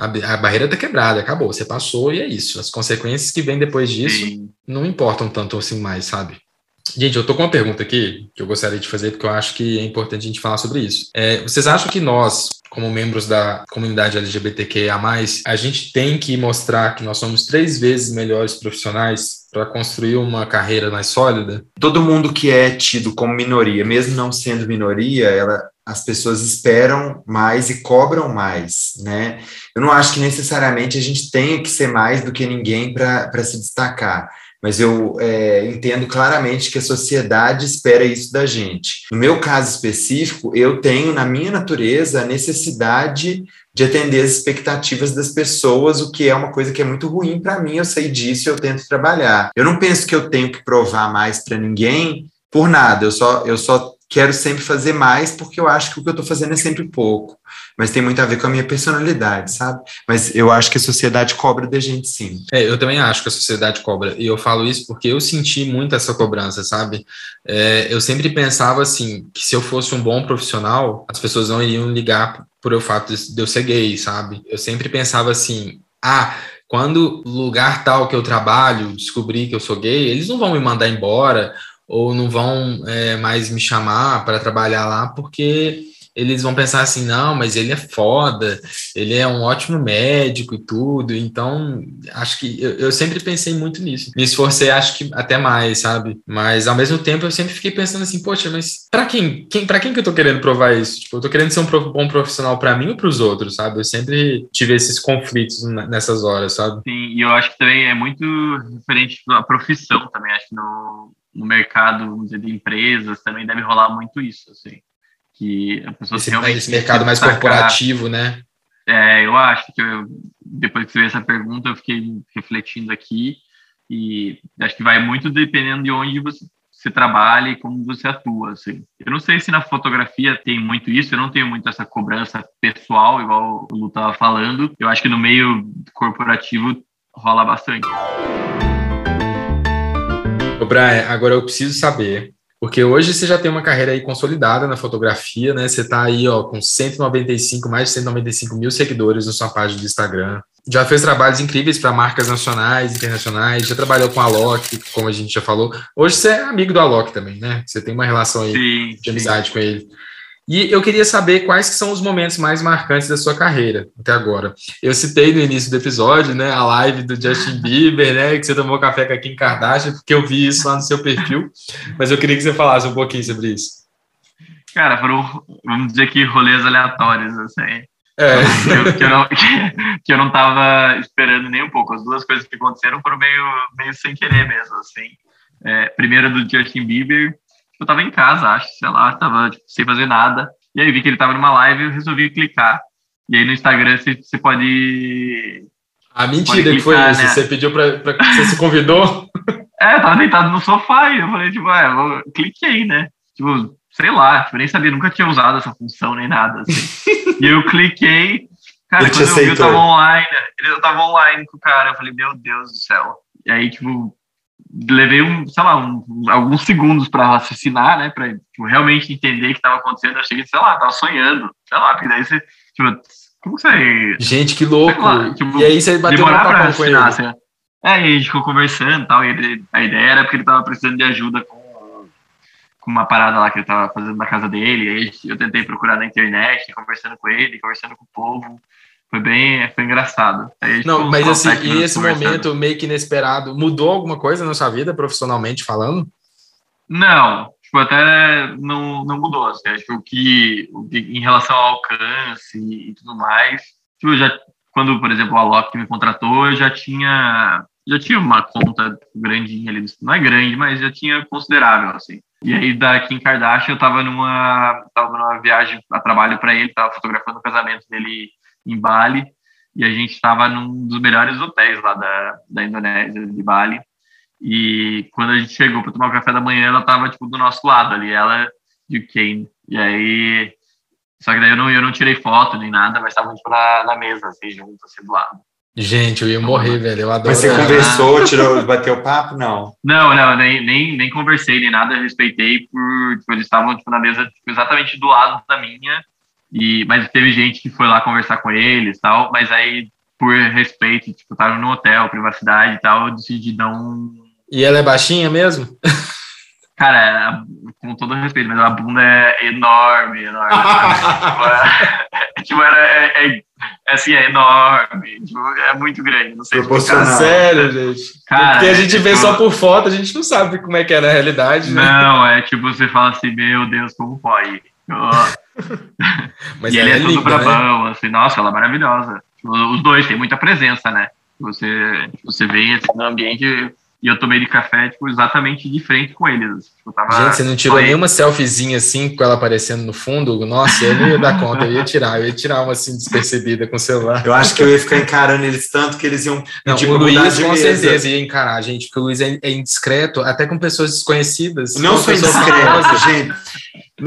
A, a barreira tá quebrada, acabou, você passou e é isso. As consequências que vêm depois disso Sim. não importam tanto assim mais, sabe? Gente, eu tô com uma pergunta aqui que eu gostaria de fazer, porque eu acho que é importante a gente falar sobre isso. É, vocês acham que nós, como membros da comunidade LGBTQIA, a gente tem que mostrar que nós somos três vezes melhores profissionais para construir uma carreira mais sólida? Todo mundo que é tido como minoria, mesmo não sendo minoria, ela, as pessoas esperam mais e cobram mais, né? Eu não acho que necessariamente a gente tenha que ser mais do que ninguém para se destacar mas eu é, entendo claramente que a sociedade espera isso da gente. No meu caso específico, eu tenho na minha natureza a necessidade de atender as expectativas das pessoas, o que é uma coisa que é muito ruim para mim, eu sei disso e eu tento trabalhar. Eu não penso que eu tenho que provar mais para ninguém por nada, eu só, eu só quero sempre fazer mais porque eu acho que o que eu estou fazendo é sempre pouco. Mas tem muito a ver com a minha personalidade, sabe? Mas eu acho que a sociedade cobra da gente sim. É, eu também acho que a sociedade cobra. E eu falo isso porque eu senti muito essa cobrança, sabe? É, eu sempre pensava assim, que se eu fosse um bom profissional, as pessoas não iriam ligar por o fato de eu ser gay, sabe? Eu sempre pensava assim, ah, quando lugar tal que eu trabalho descobrir que eu sou gay, eles não vão me mandar embora ou não vão é, mais me chamar para trabalhar lá porque eles vão pensar assim, não, mas ele é foda, ele é um ótimo médico e tudo. Então, acho que eu, eu, sempre pensei muito nisso. Me esforcei, acho que até mais, sabe? Mas ao mesmo tempo eu sempre fiquei pensando assim, poxa, mas para quem, quem para quem que eu tô querendo provar isso? Tipo, eu tô querendo ser um bom profissional para mim ou para os outros, sabe? Eu sempre tive esses conflitos nessas horas, sabe? Sim, e eu acho que também é muito diferente da profissão também, acho que no no mercado de empresas também deve rolar muito isso, assim, que a pessoa esse, esse mercado mais corporativo, né? É, eu acho que eu, depois que você essa pergunta eu fiquei refletindo aqui e acho que vai muito dependendo de onde você, você trabalha e como você atua, assim. Eu não sei se na fotografia tem muito isso, eu não tenho muito essa cobrança pessoal, igual o Lu estava falando. Eu acho que no meio corporativo rola bastante. Ô Brian, agora eu preciso saber, porque hoje você já tem uma carreira aí consolidada na fotografia, né? Você está aí, ó, com 195, mais de 195 mil seguidores na sua página do Instagram. Já fez trabalhos incríveis para marcas nacionais, internacionais, já trabalhou com a Alok, como a gente já falou. Hoje você é amigo do Alok também, né? Você tem uma relação aí sim, de amizade sim. com ele. E eu queria saber quais que são os momentos mais marcantes da sua carreira até agora. Eu citei no início do episódio, né, a live do Justin *laughs* Bieber, né, que você tomou café com a Kim Kardashian, porque eu vi isso lá no seu perfil, mas eu queria que você falasse um pouquinho sobre isso. Cara, foram, vamos dizer que rolês aleatórios, assim. É. Que, eu, que, eu não, *laughs* que, eu não tava esperando nem um pouco. As duas coisas que aconteceram foram meio, meio sem querer mesmo, assim. É, primeiro do Justin Bieber, eu tava em casa, acho, sei lá, tava tipo, sem fazer nada. E aí vi que ele tava numa live e eu resolvi clicar. E aí no Instagram você, você pode. Ah, mentira pode que foi isso. Né? Você pediu pra, pra. Você se convidou? *laughs* É, tava deitado no sofá e eu falei, tipo, é, eu cliquei, né? Tipo, sei lá, tipo, nem sabia, nunca tinha usado essa função nem nada. Assim. e eu cliquei, cara, eu quando eu vi, eu tava online, eu tava online com o cara, eu falei, meu Deus do céu. E aí, tipo, levei um, sei lá, um, alguns segundos para raciocinar, né, para tipo, realmente entender o que estava acontecendo. Eu achei que, sei lá, tava sonhando, sei lá, porque daí você, tipo, como você. Gente, que louco! Lá, tipo, e aí você bateu demorar pra raciocinar, assim, É, e a gente ficou conversando tal, e ele, a ideia era porque ele tava precisando de ajuda com com uma parada lá que ele tava fazendo na casa dele, aí eu tentei procurar na internet, conversando com ele, conversando com o povo, foi bem, foi engraçado. Não, mas assim, e esse momento meio que inesperado, mudou alguma coisa na sua vida, profissionalmente falando? Não, tipo, até não, não mudou, assim, acho que, o que em relação ao alcance e, tudo mais, tipo, já, quando, por exemplo, o Alok me contratou, eu já tinha, já tinha uma conta grandinha ali, não é grande, mas já tinha considerável, assim. E aí, da Kim Kardashian, eu tava numa, tava numa viagem a trabalho para ele, tava fotografando o casamento dele em Bali, e a gente estava num dos melhores hotéis lá da, da Indonésia, de Bali. E quando a gente chegou para tomar o café da manhã, ela tava tipo do nosso lado ali, ela de Kane. E aí, só que daí eu não, eu não tirei foto nem nada, mas estávamos tipo, na, na mesa, assim, junto, assim, do lado. Gente, eu ia morrer, velho. Eu adoro. Mas você conversou, tirou, bateu papo? Não. Não, não, nem, nem, nem conversei, nem nada, respeitei por. Tipo, eles estavam tipo, na mesa tipo, exatamente do lado da minha. E, mas teve gente que foi lá conversar com eles tal, mas aí, por respeito, tipo, tava no hotel, privacidade e tal, eu decidi não. E ela é baixinha mesmo? *laughs* Cara, com todo respeito, mas a bunda é enorme, enorme. *laughs* tipo, é, tipo, é, é, é, assim, é enorme, tipo, é muito grande, não sei Proporcional. Sério, gente. Cara, Porque a gente vê tipo, só por foto, a gente não sabe como é que é na realidade, né? Não, é tipo, você fala assim, meu Deus, como pode? *laughs* Mas e ele é, é tudo linda, brabão, né? assim, nossa, ela é maravilhosa. Os dois têm muita presença, né? Você, você vê assim, no ambiente e eu tomei de café, tipo, exatamente de frente com eles. Tipo, tava... Gente, você não tirou Foi... nenhuma selfiezinha assim com ela aparecendo no fundo? Nossa, eu não ia dar conta, eu ia tirar, eu ia tirar uma assim despercebida com o celular. Eu acho que eu ia ficar encarando eles tanto que eles iam. Não, tipo, o Luiz com certeza ia encarar, gente, porque o Luiz é, é indiscreto, até com pessoas desconhecidas. Não sou indiscreto, gente.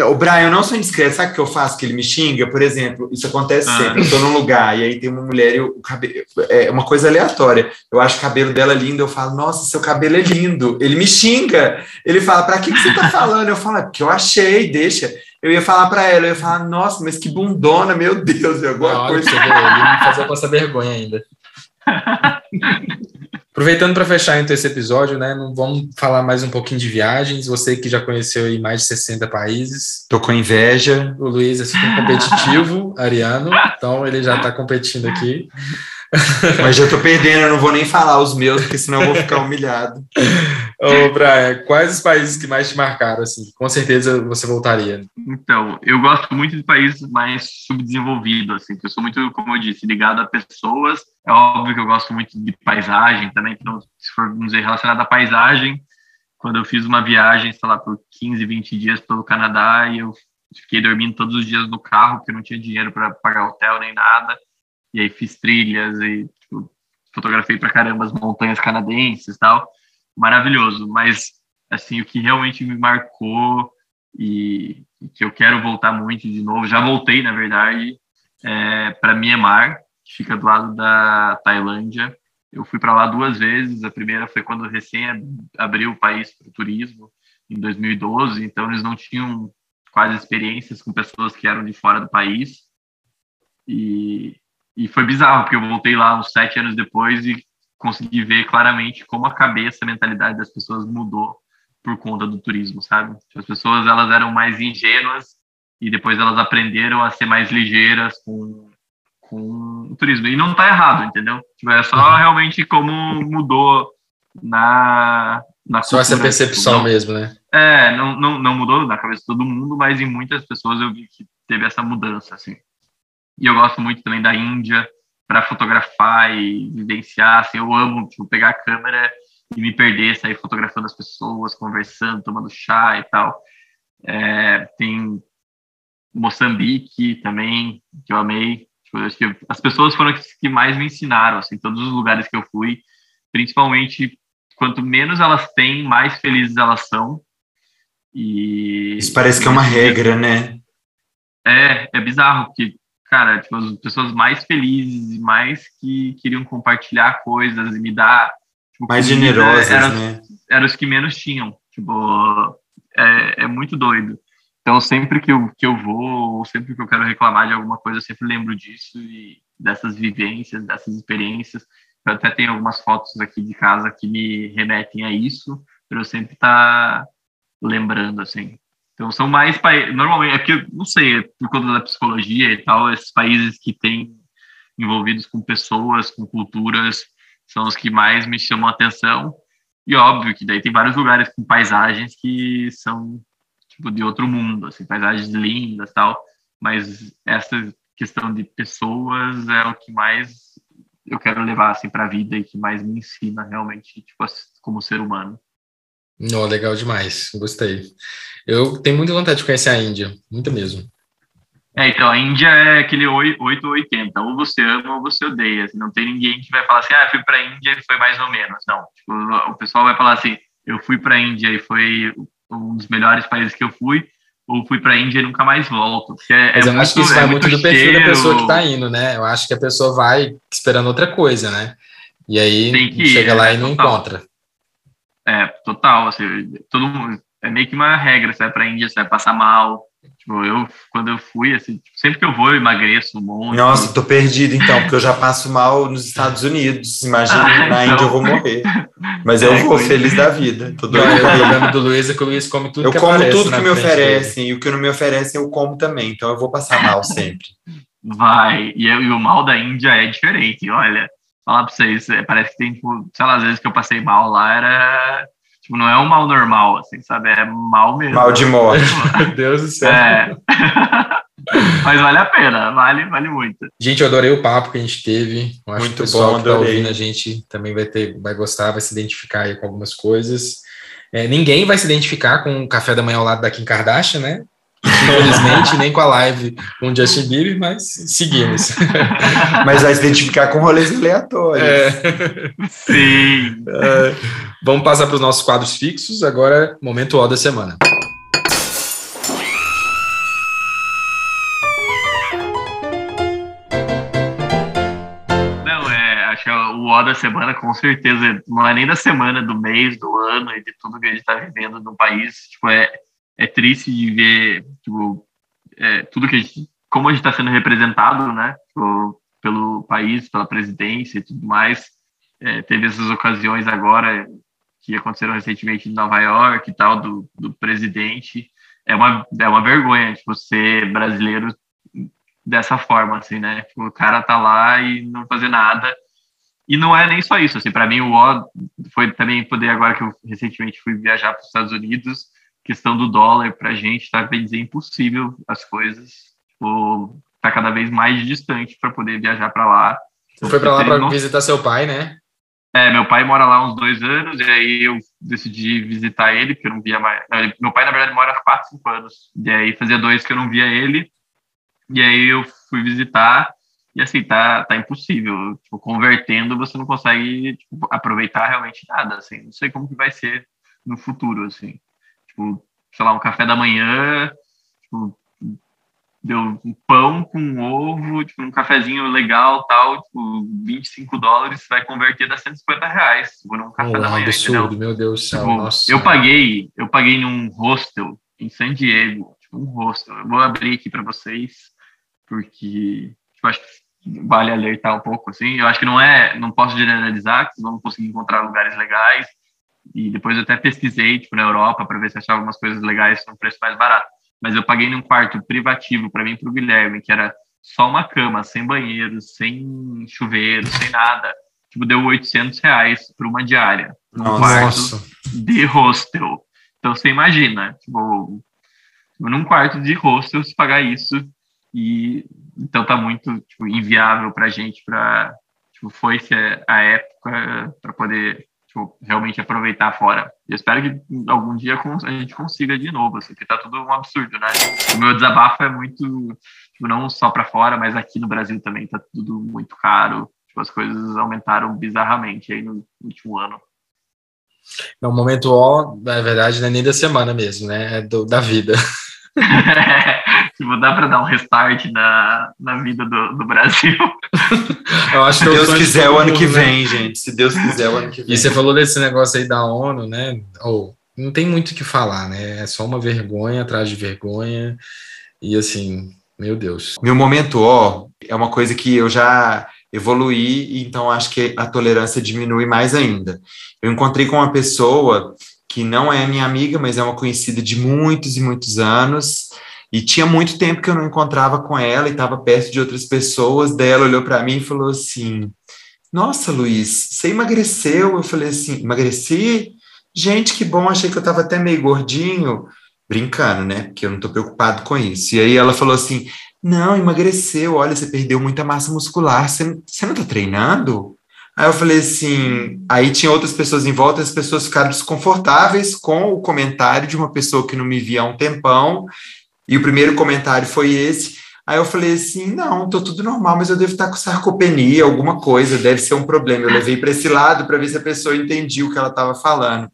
O Brian, eu não sou indiscreto. Sabe o que eu faço que ele me xinga? Por exemplo, isso acontece ah. sempre. Eu tô num lugar e aí tem uma mulher e o cabelo. É uma coisa aleatória. Eu acho o cabelo dela lindo. Eu falo, nossa, seu cabelo é lindo. Ele me xinga. Ele fala, pra que, que você tá falando? Eu falo, é porque eu achei, deixa. Eu ia falar para ela, eu ia falar, nossa, mas que bundona, meu Deus, é alguma não, coisa. Você ele me fazer passar vergonha ainda. *laughs* Aproveitando para fechar então esse episódio, né? Vamos falar mais um pouquinho de viagens. Você que já conheceu aí mais de 60 países. Tô com inveja. O Luiz é super competitivo, *laughs* ariano, então ele já está competindo aqui. Mas já tô perdendo, eu não vou nem falar os meus, porque senão eu vou ficar humilhado. *laughs* Ô, Brian, quais os países que mais te marcaram, assim? Com certeza você voltaria. Então, eu gosto muito de países mais subdesenvolvidos, assim, que eu sou muito, como eu disse, ligado a pessoas. É óbvio que eu gosto muito de paisagem também, então, se for, vamos dizer, relacionado à paisagem, quando eu fiz uma viagem, sei lá, por 15, 20 dias pelo Canadá, e eu fiquei dormindo todos os dias no carro, porque eu não tinha dinheiro para pagar hotel nem nada e aí fiz trilhas e tipo, fotografei pra caramba as montanhas canadenses e tal. Maravilhoso, mas assim, o que realmente me marcou e, e que eu quero voltar muito de novo, já voltei, na verdade, é, para Myanmar, que fica do lado da Tailândia. Eu fui para lá duas vezes. A primeira foi quando recém abriu o país para o turismo, em 2012. Então, eles não tinham quase experiências com pessoas que eram de fora do país. E, e foi bizarro, porque eu voltei lá uns sete anos depois e consegui ver claramente como a cabeça, a mentalidade das pessoas mudou por conta do turismo, sabe? Tipo, as pessoas, elas eram mais ingênuas e depois elas aprenderam a ser mais ligeiras com, com o turismo. E não tá errado, entendeu? Tipo, é só uhum. realmente como mudou na, na Só essa percepção mesmo, né? É, não, não, não mudou na cabeça de todo mundo, mas em muitas pessoas eu vi que teve essa mudança, assim. E eu gosto muito também da Índia para fotografar e vivenciar, assim, eu amo tipo, pegar a câmera e me perder, sair fotografando as pessoas, conversando, tomando chá e tal. É, tem Moçambique também, que eu amei. Tipo, acho que as pessoas foram as que mais me ensinaram, assim, todos os lugares que eu fui, principalmente quanto menos elas têm, mais felizes elas são. E isso parece que é uma regra, né? É, é bizarro porque, cara, tipo, as pessoas mais felizes e mais que queriam compartilhar coisas e me dar tipo, mais generosas, eram, né? Eram os que menos tinham. Tipo, é, é muito doido. Então, sempre que eu, que eu vou, ou sempre que eu quero reclamar de alguma coisa, eu sempre lembro disso e dessas vivências, dessas experiências. Eu até tenho algumas fotos aqui de casa que me remetem a isso, para eu sempre estar tá lembrando, assim. Então, são mais países. Normalmente, é que, não sei, é por conta da psicologia e tal, esses países que têm envolvidos com pessoas, com culturas, são os que mais me chamam a atenção. E óbvio que daí tem vários lugares com paisagens que são tipo de outro mundo, assim, paisagens lindas tal, mas essa questão de pessoas é o que mais eu quero levar assim para a vida e que mais me ensina realmente tipo como ser humano. Não, legal demais, gostei. Eu tenho muita vontade de conhecer a Índia, muito mesmo. É, então, a Índia é aquele 8 ou 80, ou você ama ou você odeia. Assim, não tem ninguém que vai falar assim, ah, fui para a Índia e foi mais ou menos. Não, tipo, o pessoal vai falar assim, eu fui para a Índia e foi um dos melhores países que eu fui, ou fui para a Índia e nunca mais volto. É, Mas é eu muito, acho que isso vai é muito do perfil cheiro... da pessoa que está indo, né? Eu acho que a pessoa vai esperando outra coisa, né? E aí chega lá é, e não total. encontra. É, total. Assim, todo mundo, é meio que uma regra, você vai para a Índia, você vai passar mal, Tipo, eu, quando eu fui, assim, tipo, sempre que eu vou, eu emagreço um monte. Nossa, tô perdido então, porque eu já passo mal nos Estados Unidos. Imagina, ah, na então... Índia eu vou morrer. Mas eu é, vou feliz da vida. Tô doido. o problema do Luiz é que o Luiz come tudo eu que como tudo que me oferecem, e o que não me oferecem eu como também. Então eu vou passar mal sempre. Vai. E, eu, e o mal da Índia é diferente. Olha, falar pra vocês, é, parece que tem, tipo, sei lá, às vezes que eu passei mal lá era Tipo, não é um mal normal, assim, sabe? É mal mesmo. Mal de morte. Meu *laughs* Deus do céu. É. *laughs* Mas vale a pena, vale, vale muito. Gente, eu adorei o papo que a gente teve. Eu acho muito que o pessoal bom, que tá ouvindo a gente também vai ter, vai gostar, vai se identificar aí com algumas coisas. É, ninguém vai se identificar com o café da manhã ao lado da Kim Kardashian, né? Infelizmente, nem com a live com o Justin Bieber, mas seguimos. mas vai se identificar com rolês aleatórios. É. Sim. É. Vamos passar para os nossos quadros fixos. Agora, momento O da semana. Não, é, acho que é o O da semana, com certeza, não é nem da semana, do mês, do ano e de tudo que a gente está vivendo no país. Tipo, é, é triste de ver tipo, é, tudo que a gente, como a gente está sendo representado, né, pelo, pelo, país, pela presidência e tudo mais. É, teve essas ocasiões agora que aconteceram recentemente em Nova York e tal do, do presidente. É uma é uma vergonha tipo, ser brasileiro dessa forma, assim, né? Tipo, o cara tá lá e não fazer nada. E não é nem só isso, assim, para mim o O foi também poder agora que eu recentemente fui viajar para os Estados Unidos, questão do dólar para a gente está bem dizer impossível as coisas. Tipo, tá cada vez mais distante para poder viajar para lá. Você foi para lá para visitar seu pai, né? É, meu pai mora lá uns dois anos, e aí eu decidi visitar ele, porque eu não via mais. Meu pai, na verdade, mora há quatro, cinco anos. E aí fazia dois que eu não via ele. E aí eu fui visitar, e assim, tá, tá impossível. Tipo, convertendo, você não consegue tipo, aproveitar realmente nada, assim. Não sei como que vai ser no futuro, assim tipo, sei lá, um café da manhã, tipo, deu um pão com ovo, tipo, um cafezinho legal, tal, tipo, 25 dólares, vai converter a 150 reais, tipo, num café oh, da manhã. absurdo, entendeu? meu Deus do céu, tipo, nossa. Eu paguei, eu paguei num hostel em San Diego, tipo, um hostel. Eu vou abrir aqui para vocês, porque tipo, acho que vale alertar um pouco, assim. Eu acho que não é, não posso generalizar, que vocês vão conseguir encontrar lugares legais, e depois eu até pesquisei, tipo, na Europa, para ver se achava algumas coisas legais com preço mais barato. Mas eu paguei num quarto privativo para mim e para o Guilherme, que era só uma cama, sem banheiro, sem chuveiro, sem nada. Tipo, deu 800 reais por uma diária. Um Nossa. quarto de hostel. Então você imagina, tipo, num quarto de hostel se pagar isso e então tá muito tipo, inviável para a gente para tipo, foi a época para poder tipo, realmente aproveitar fora. Eu espero que algum dia a gente consiga de novo, assim, porque tá tudo um absurdo, né? O meu desabafo é muito, tipo, não só para fora, mas aqui no Brasil também tá tudo muito caro. Tipo, as coisas aumentaram bizarramente aí no último ano. É um momento ó, na verdade, não é nem da semana mesmo, né? É do, da vida. *laughs* *laughs* tipo, dá para dar um restart na, na vida do, do Brasil. Eu acho que Se Deus quiser o ano que né? vem, gente. Se Deus quiser o ano que vem. E você falou desse negócio aí da ONU, né? Ou oh, não tem muito o que falar, né? É só uma vergonha atrás de vergonha. E assim, meu Deus. Meu momento ó é uma coisa que eu já evoluí, então acho que a tolerância diminui mais ainda. Eu encontrei com uma pessoa que não é minha amiga, mas é uma conhecida de muitos e muitos anos. E tinha muito tempo que eu não encontrava com ela e estava perto de outras pessoas. Daí ela olhou para mim e falou assim: Nossa, Luiz, você emagreceu? Eu falei assim: Emagreci? Gente, que bom, achei que eu estava até meio gordinho. Brincando, né? Porque eu não estou preocupado com isso. E aí ela falou assim: Não, emagreceu. Olha, você perdeu muita massa muscular. Você, não está treinando? Aí eu falei assim, aí tinha outras pessoas em volta, as pessoas ficaram desconfortáveis com o comentário de uma pessoa que não me via há um tempão, e o primeiro comentário foi esse. Aí eu falei assim: não, tô tudo normal, mas eu devo estar com sarcopenia, alguma coisa, deve ser um problema. Eu levei para esse lado para ver se a pessoa entendia o que ela estava falando.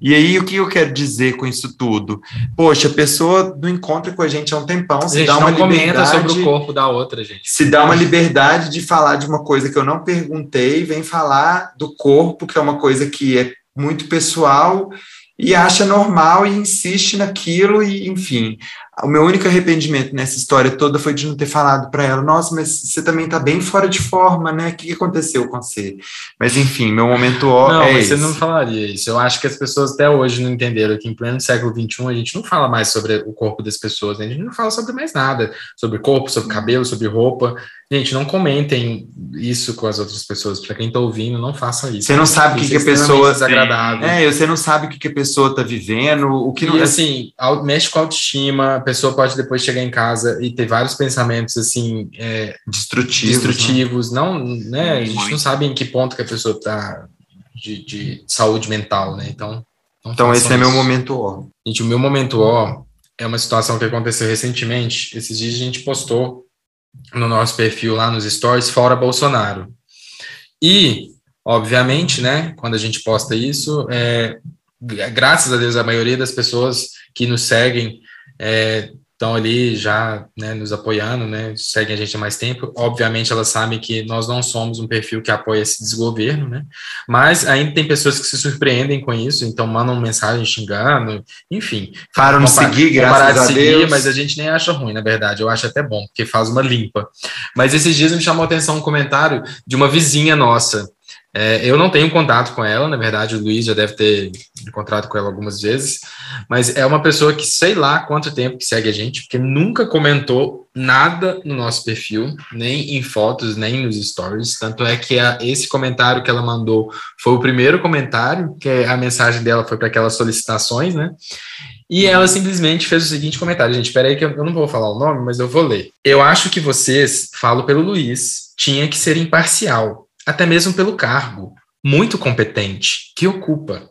E aí, o que eu quero dizer com isso tudo? Poxa, a pessoa não encontra com a gente há um tempão, se dá uma liberdade. sobre o corpo da outra, gente. Se dá uma liberdade de falar de uma coisa que eu não perguntei, vem falar do corpo, que é uma coisa que é muito pessoal e acha normal e insiste naquilo e enfim o meu único arrependimento nessa história toda foi de não ter falado para ela, nossa, mas você também está bem fora de forma, né? O que aconteceu com você? Mas enfim, meu momento ó Não, é mas esse. você não falaria isso. Eu acho que as pessoas até hoje não entenderam que em pleno século XXI a gente não fala mais sobre o corpo das pessoas, né? a gente não fala sobre mais nada, sobre corpo, sobre cabelo, sobre roupa. Gente, não comentem isso com as outras pessoas. Para quem está ouvindo, não faça isso. Você não sabe o que, que a pessoa. Desagradável. É, você não sabe o que, que a pessoa está vivendo, o que e, não. assim, mexe com a autoestima, pessoa pode depois chegar em casa e ter vários pensamentos assim é, destrutivos, destrutivos. Né? não, né? A gente não sabe em que ponto que a pessoa está de, de, saúde mental, né? Então, então esse isso. é meu momento ó. Gente, o meu momento ó é uma situação que aconteceu recentemente. Esses dias a gente postou no nosso perfil lá nos stories fora Bolsonaro. E, obviamente, né, quando a gente posta isso, é, graças a Deus, a maioria das pessoas que nos seguem é, estão ali já né, nos apoiando, né, seguem a gente há mais tempo. Obviamente, elas sabem que nós não somos um perfil que apoia esse desgoverno, né, mas ainda tem pessoas que se surpreendem com isso, então mandam mensagem xingando, enfim. Param de seguir, graças a seguir, Deus. Mas a gente nem acha ruim, na verdade, eu acho até bom, porque faz uma limpa. Mas esses dias me chamou a atenção um comentário de uma vizinha nossa, é, eu não tenho contato com ela, na verdade, o Luiz já deve ter encontrado com ela algumas vezes, mas é uma pessoa que sei lá quanto tempo que segue a gente, porque nunca comentou nada no nosso perfil, nem em fotos, nem nos stories. Tanto é que a, esse comentário que ela mandou foi o primeiro comentário, que a mensagem dela foi para aquelas solicitações, né? E ela simplesmente fez o seguinte comentário, gente, espera aí que eu, eu não vou falar o nome, mas eu vou ler. Eu acho que vocês, falo pelo Luiz, tinha que ser imparcial até mesmo pelo cargo muito competente que ocupa,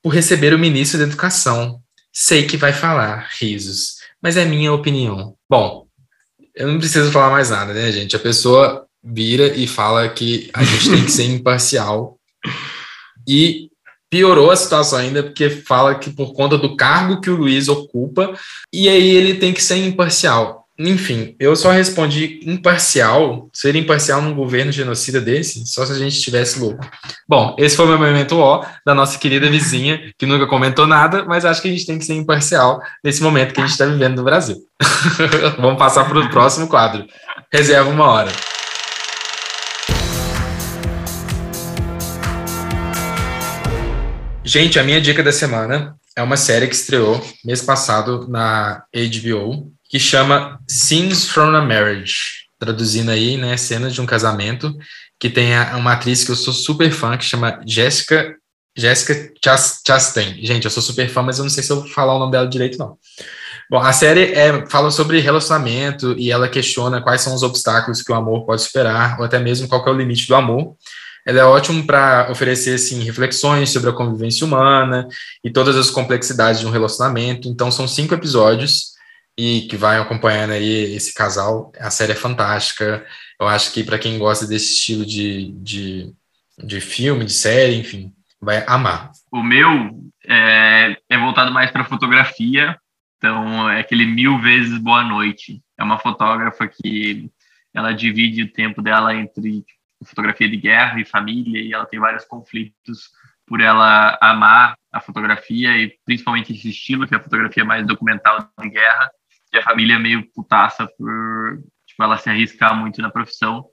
por receber o ministro da Educação. Sei que vai falar, risos, mas é minha opinião. Bom, eu não preciso falar mais nada, né, gente? A pessoa vira e fala que a gente tem que ser imparcial e piorou a situação ainda porque fala que por conta do cargo que o Luiz ocupa e aí ele tem que ser imparcial. Enfim, eu só respondi imparcial. Ser imparcial num governo genocida desse, só se a gente estivesse louco. Bom, esse foi o meu momento ó da nossa querida vizinha, que nunca comentou nada, mas acho que a gente tem que ser imparcial nesse momento que a gente está vivendo no Brasil. *laughs* Vamos passar para o próximo quadro. Reserva uma hora. Gente, a minha dica da semana é uma série que estreou mês passado na HBO, que chama Scenes from a Marriage, traduzindo aí, né, cenas de um casamento, que tem uma atriz que eu sou super fã, que chama Jessica Jessica Chastain. Gente, eu sou super fã, mas eu não sei se eu vou falar o nome dela direito, não. Bom, a série é, fala sobre relacionamento e ela questiona quais são os obstáculos que o amor pode superar, ou até mesmo qual é o limite do amor. Ela é ótima para oferecer assim, reflexões sobre a convivência humana e todas as complexidades de um relacionamento. Então, são cinco episódios e que vai acompanhando aí esse casal. A série é fantástica. Eu acho que para quem gosta desse estilo de, de, de filme, de série, enfim, vai amar. O meu é, é voltado mais para fotografia, então é aquele mil vezes boa noite. É uma fotógrafa que ela divide o tempo dela entre fotografia de guerra e família e ela tem vários conflitos por ela amar a fotografia e principalmente esse estilo que é a fotografia mais documental de guerra e a família é meio putaça por tipo, ela se arriscar muito na profissão.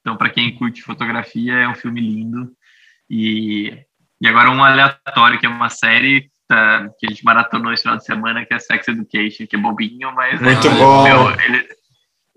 Então, para quem curte fotografia, é um filme lindo. E, e agora um aleatório, que é uma série tá, que a gente maratonou esse final de semana, que é Sex Education, que é bobinho, mas... Muito é, bom! Meu, ele,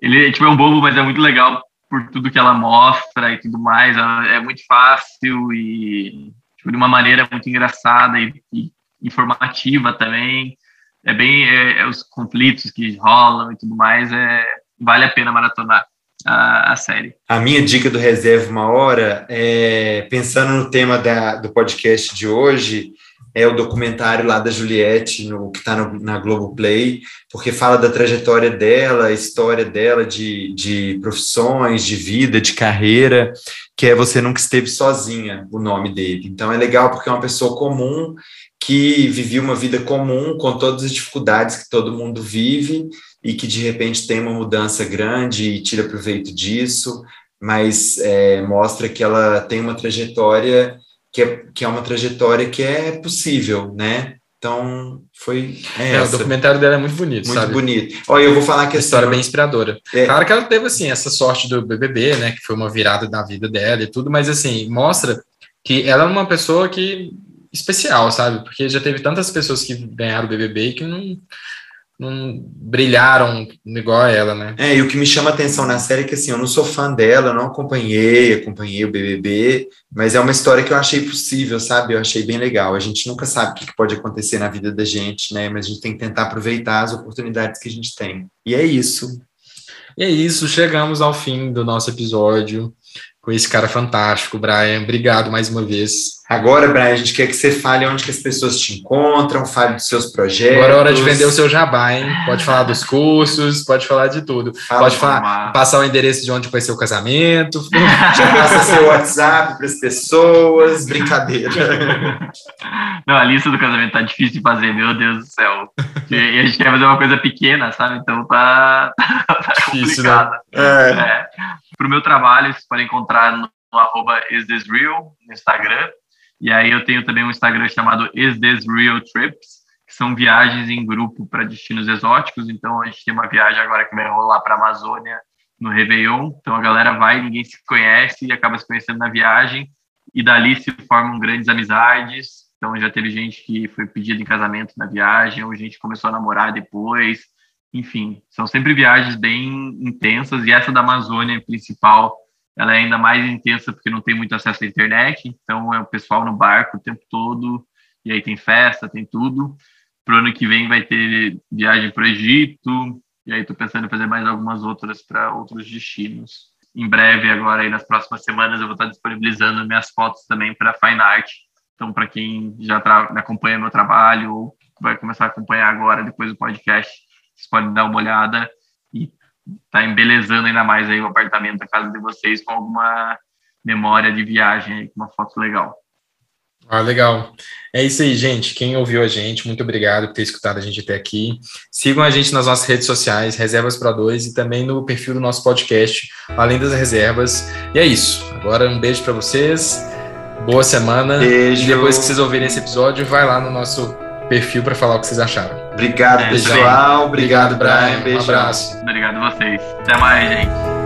ele tipo, é um bobo, mas é muito legal por tudo que ela mostra e tudo mais. É muito fácil e tipo, de uma maneira muito engraçada e, e informativa também é bem é, é, os conflitos que rolam e tudo mais, é, vale a pena maratonar a, a série. A minha dica do Reserva Uma Hora, é, pensando no tema da, do podcast de hoje, é o documentário lá da Juliette, no, que está na Globoplay, porque fala da trajetória dela, a história dela de, de profissões, de vida, de carreira, que é Você Nunca Esteve Sozinha, o nome dele. Então é legal porque é uma pessoa comum que vivia uma vida comum com todas as dificuldades que todo mundo vive e que de repente tem uma mudança grande e tira proveito disso, mas é, mostra que ela tem uma trajetória que é, que é uma trajetória que é possível, né? Então, foi. É, é o documentário dela é muito bonito, muito sabe? bonito. Olha, eu vou falar que a história é bem inspiradora. É. Claro que ela teve assim essa sorte do BBB, né? Que foi uma virada da vida dela e tudo, mas assim mostra que ela é uma pessoa que especial, sabe? Porque já teve tantas pessoas que ganharam o BBB que não, não brilharam igual a ela, né? É, e o que me chama a atenção na série é que, assim, eu não sou fã dela, eu não acompanhei, acompanhei o BBB, mas é uma história que eu achei possível, sabe? Eu achei bem legal. A gente nunca sabe o que pode acontecer na vida da gente, né? Mas a gente tem que tentar aproveitar as oportunidades que a gente tem. E é isso. E é isso, chegamos ao fim do nosso episódio com esse cara fantástico, Brian. Obrigado mais uma vez. Agora, Brian, a gente quer que você fale onde que as pessoas te encontram, fale dos seus projetos. Agora é hora de vender o seu jabá, hein? Pode falar dos cursos, pode falar de tudo. Fala pode falar, passar o endereço de onde vai ser o casamento. *laughs* Já passa seu WhatsApp para as pessoas. Brincadeira. *laughs* Não, a lista do casamento tá difícil de fazer, meu Deus do céu. E a gente quer fazer uma coisa pequena, sabe? Então tá, *laughs* tá difícil, complicado. Né? É. É. Para o meu trabalho, vocês podem encontrar no, no arroba isthisreal, no Instagram. E aí eu tenho também um Instagram chamado Is This Real Trips, que são viagens em grupo para destinos exóticos. Então a gente tem uma viagem agora que vai rolar para a Amazônia no Réveillon. Então a galera vai, ninguém se conhece e acaba se conhecendo na viagem. E dali se formam grandes amizades. Então já teve gente que foi pedida em casamento na viagem, ou gente começou a namorar depois enfim, são sempre viagens bem intensas e essa da Amazônia principal, ela é ainda mais intensa porque não tem muito acesso à internet, então é o pessoal no barco o tempo todo e aí tem festa, tem tudo. Pro ano que vem vai ter viagem para o Egito e aí estou pensando em fazer mais algumas outras para outros destinos. Em breve, agora aí nas próximas semanas, eu vou estar disponibilizando minhas fotos também para Fine Art. Então, para quem já acompanha meu trabalho ou vai começar a acompanhar agora depois do podcast, vocês podem dar uma olhada tá embelezando ainda mais aí o apartamento da casa de vocês com alguma memória de viagem, com uma foto legal. Ah, legal. É isso aí, gente. Quem ouviu a gente, muito obrigado por ter escutado a gente até aqui. Sigam a gente nas nossas redes sociais, Reservas para Dois, e também no perfil do nosso podcast, Além das Reservas. E é isso. Agora um beijo para vocês. Boa semana. Beijo. E depois que vocês ouvirem esse episódio, vai lá no nosso perfil para falar o que vocês acharam. Obrigado, é, pessoal. Obrigado, Brian. Um abraço. Obrigado a vocês. Até mais, gente.